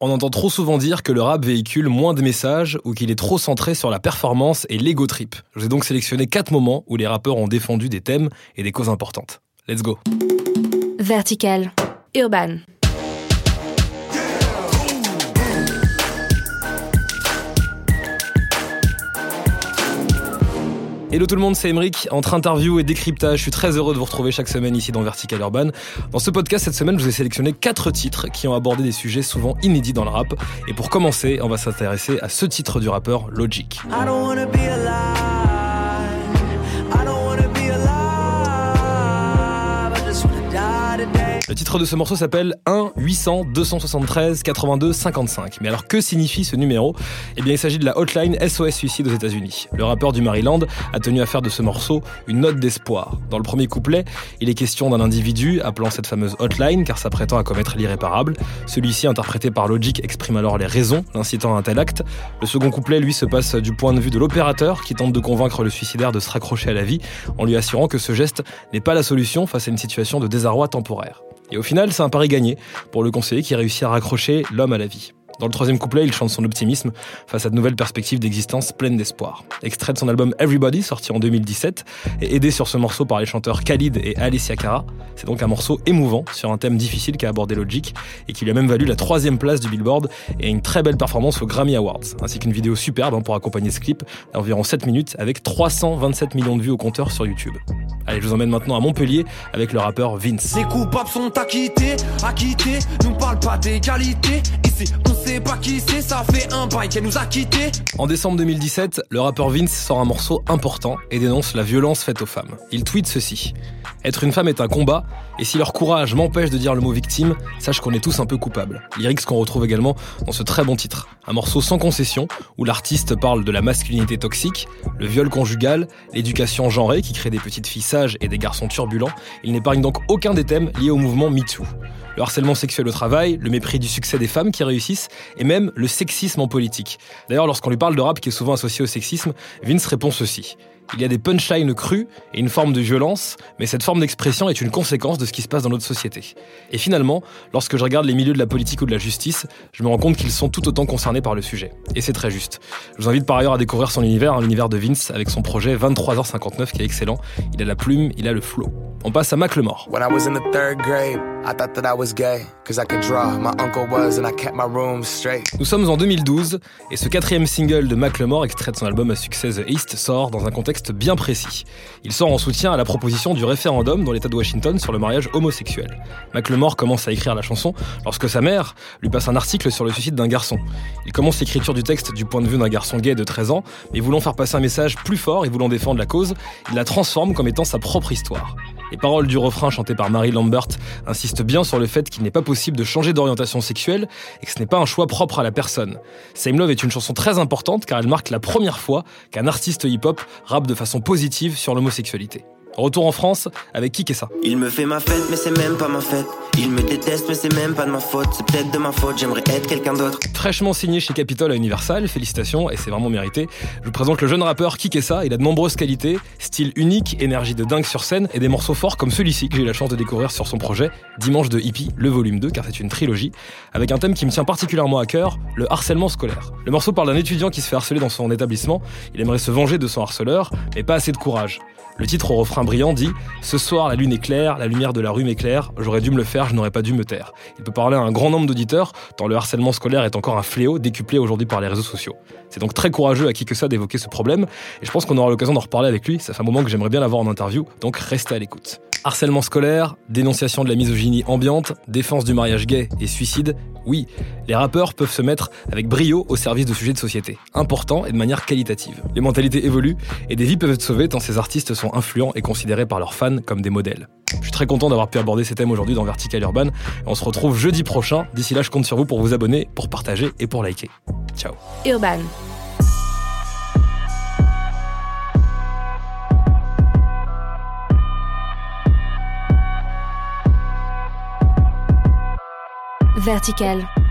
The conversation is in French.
On entend trop souvent dire que le rap véhicule moins de messages ou qu'il est trop centré sur la performance et l'ego trip. Je vous ai donc sélectionné quatre moments où les rappeurs ont défendu des thèmes et des causes importantes. Let's go. Vertical. Urban. Hello tout le monde, c'est Emeric. Entre interview et décryptage, je suis très heureux de vous retrouver chaque semaine ici dans Vertical Urban. Dans ce podcast, cette semaine, je vous ai sélectionné quatre titres qui ont abordé des sujets souvent inédits dans le rap. Et pour commencer, on va s'intéresser à ce titre du rappeur Logic. Le titre de ce morceau s'appelle 1 800 273 82 55. Mais alors que signifie ce numéro? Eh bien il s'agit de la hotline SOS Suicide aux États-Unis. Le rappeur du Maryland a tenu à faire de ce morceau une note d'espoir. Dans le premier couplet, il est question d'un individu appelant cette fameuse hotline car ça prétend à commettre l'irréparable. Celui-ci, interprété par Logic, exprime alors les raisons l'incitant à un tel acte. Le second couplet, lui, se passe du point de vue de l'opérateur qui tente de convaincre le suicidaire de se raccrocher à la vie en lui assurant que ce geste n'est pas la solution face à une situation de désarroi temporaire. Et au final, c'est un pari gagné pour le conseiller qui réussit à raccrocher l'homme à la vie. Dans le troisième couplet, il chante son optimisme face à de nouvelles perspectives d'existence pleines d'espoir. Extrait de son album Everybody, sorti en 2017, et aidé sur ce morceau par les chanteurs Khalid et Alicia Cara. C'est donc un morceau émouvant sur un thème difficile qu'a abordé Logic et qui lui a même valu la troisième place du Billboard et une très belle performance aux Grammy Awards, ainsi qu'une vidéo superbe hein, pour accompagner ce clip d'environ 7 minutes avec 327 millions de vues au compteur sur YouTube. Allez, je vous emmène maintenant à Montpellier avec le rappeur Vince. Les coupables sont acquittés, acquittés, pas d'égalité. Ici, on sait pas qui c'est, ça fait un bail qu'elle nous a quittés. En décembre 2017, le rappeur Vince sort un morceau important et dénonce la violence faite aux femmes. Il tweet ceci. Être une femme est un combat, et si leur courage m'empêche de dire le mot victime, sache qu'on est tous un peu coupables. Lyrics qu'on retrouve également dans ce très bon titre. Un morceau sans concession, où l'artiste parle de la masculinité toxique, le viol conjugal, l'éducation genrée qui crée des petites filles sages et des garçons turbulents. Il n'épargne donc aucun des thèmes liés au mouvement MeToo. Le harcèlement sexuel au travail, le mépris du succès des femmes qui réussissent, et même le sexisme en politique. D'ailleurs, lorsqu'on lui parle de rap qui est souvent associé au sexisme, Vince répond ceci. Il y a des punchlines crues et une forme de violence, mais cette forme d'expression est une conséquence de ce qui se passe dans notre société. Et finalement, lorsque je regarde les milieux de la politique ou de la justice, je me rends compte qu'ils sont tout autant concernés par le sujet. Et c'est très juste. Je vous invite par ailleurs à découvrir son univers, l'univers de Vince, avec son projet 23h59 qui est excellent. Il a la plume, il a le flow. On passe à Macklemore. Nous sommes en 2012 et ce quatrième single de Macklemore, extrait de son album à succès The East, sort dans un contexte bien précis. Il sort en soutien à la proposition du référendum dans l'État de Washington sur le mariage homosexuel. Macklemore commence à écrire la chanson lorsque sa mère lui passe un article sur le suicide d'un garçon. Il commence l'écriture du texte du point de vue d'un garçon gay de 13 ans, mais voulant faire passer un message plus fort et voulant défendre la cause, il la transforme comme étant sa propre histoire. Les paroles du refrain chanté par Mary Lambert insistent bien sur le fait qu'il n'est pas possible de changer d'orientation sexuelle et que ce n'est pas un choix propre à la personne. Same Love est une chanson très importante car elle marque la première fois qu'un artiste hip-hop rappe de façon positive sur l'homosexualité. Retour en France avec ça Il me fait ma fête, mais c'est même pas ma fête. Il me déteste, mais c'est même pas de ma faute. C'est peut-être de ma faute, j'aimerais être quelqu'un d'autre. Fraîchement signé chez Capitol à Universal, félicitations, et c'est vraiment mérité. Je vous présente le jeune rappeur ça. Il a de nombreuses qualités, style unique, énergie de dingue sur scène, et des morceaux forts comme celui-ci que j'ai eu la chance de découvrir sur son projet, Dimanche de Hippie, le volume 2, car c'est une trilogie, avec un thème qui me tient particulièrement à cœur, le harcèlement scolaire. Le morceau parle d'un étudiant qui se fait harceler dans son établissement. Il aimerait se venger de son harceleur, mais pas assez de courage. Le titre au refrain brillant dit Ce soir, la lune est claire, la lumière de la rue m'éclaire, j'aurais dû me le faire, je n'aurais pas dû me taire. Il peut parler à un grand nombre d'auditeurs, tant le harcèlement scolaire est encore un fléau décuplé aujourd'hui par les réseaux sociaux. C'est donc très courageux à qui que ça d'évoquer ce problème, et je pense qu'on aura l'occasion d'en reparler avec lui, ça fait un moment que j'aimerais bien l'avoir en interview, donc restez à l'écoute. Harcèlement scolaire, dénonciation de la misogynie ambiante, défense du mariage gay et suicide, oui, les rappeurs peuvent se mettre avec brio au service de sujets de société, importants et de manière qualitative. Les mentalités évoluent et des vies peuvent être sauvées tant ces artistes sont influents et considérés par leurs fans comme des modèles. Je suis très content d'avoir pu aborder ces thèmes aujourd'hui dans Vertical Urban. On se retrouve jeudi prochain. D'ici là, je compte sur vous pour vous abonner, pour partager et pour liker. Ciao. Urban. Vertical.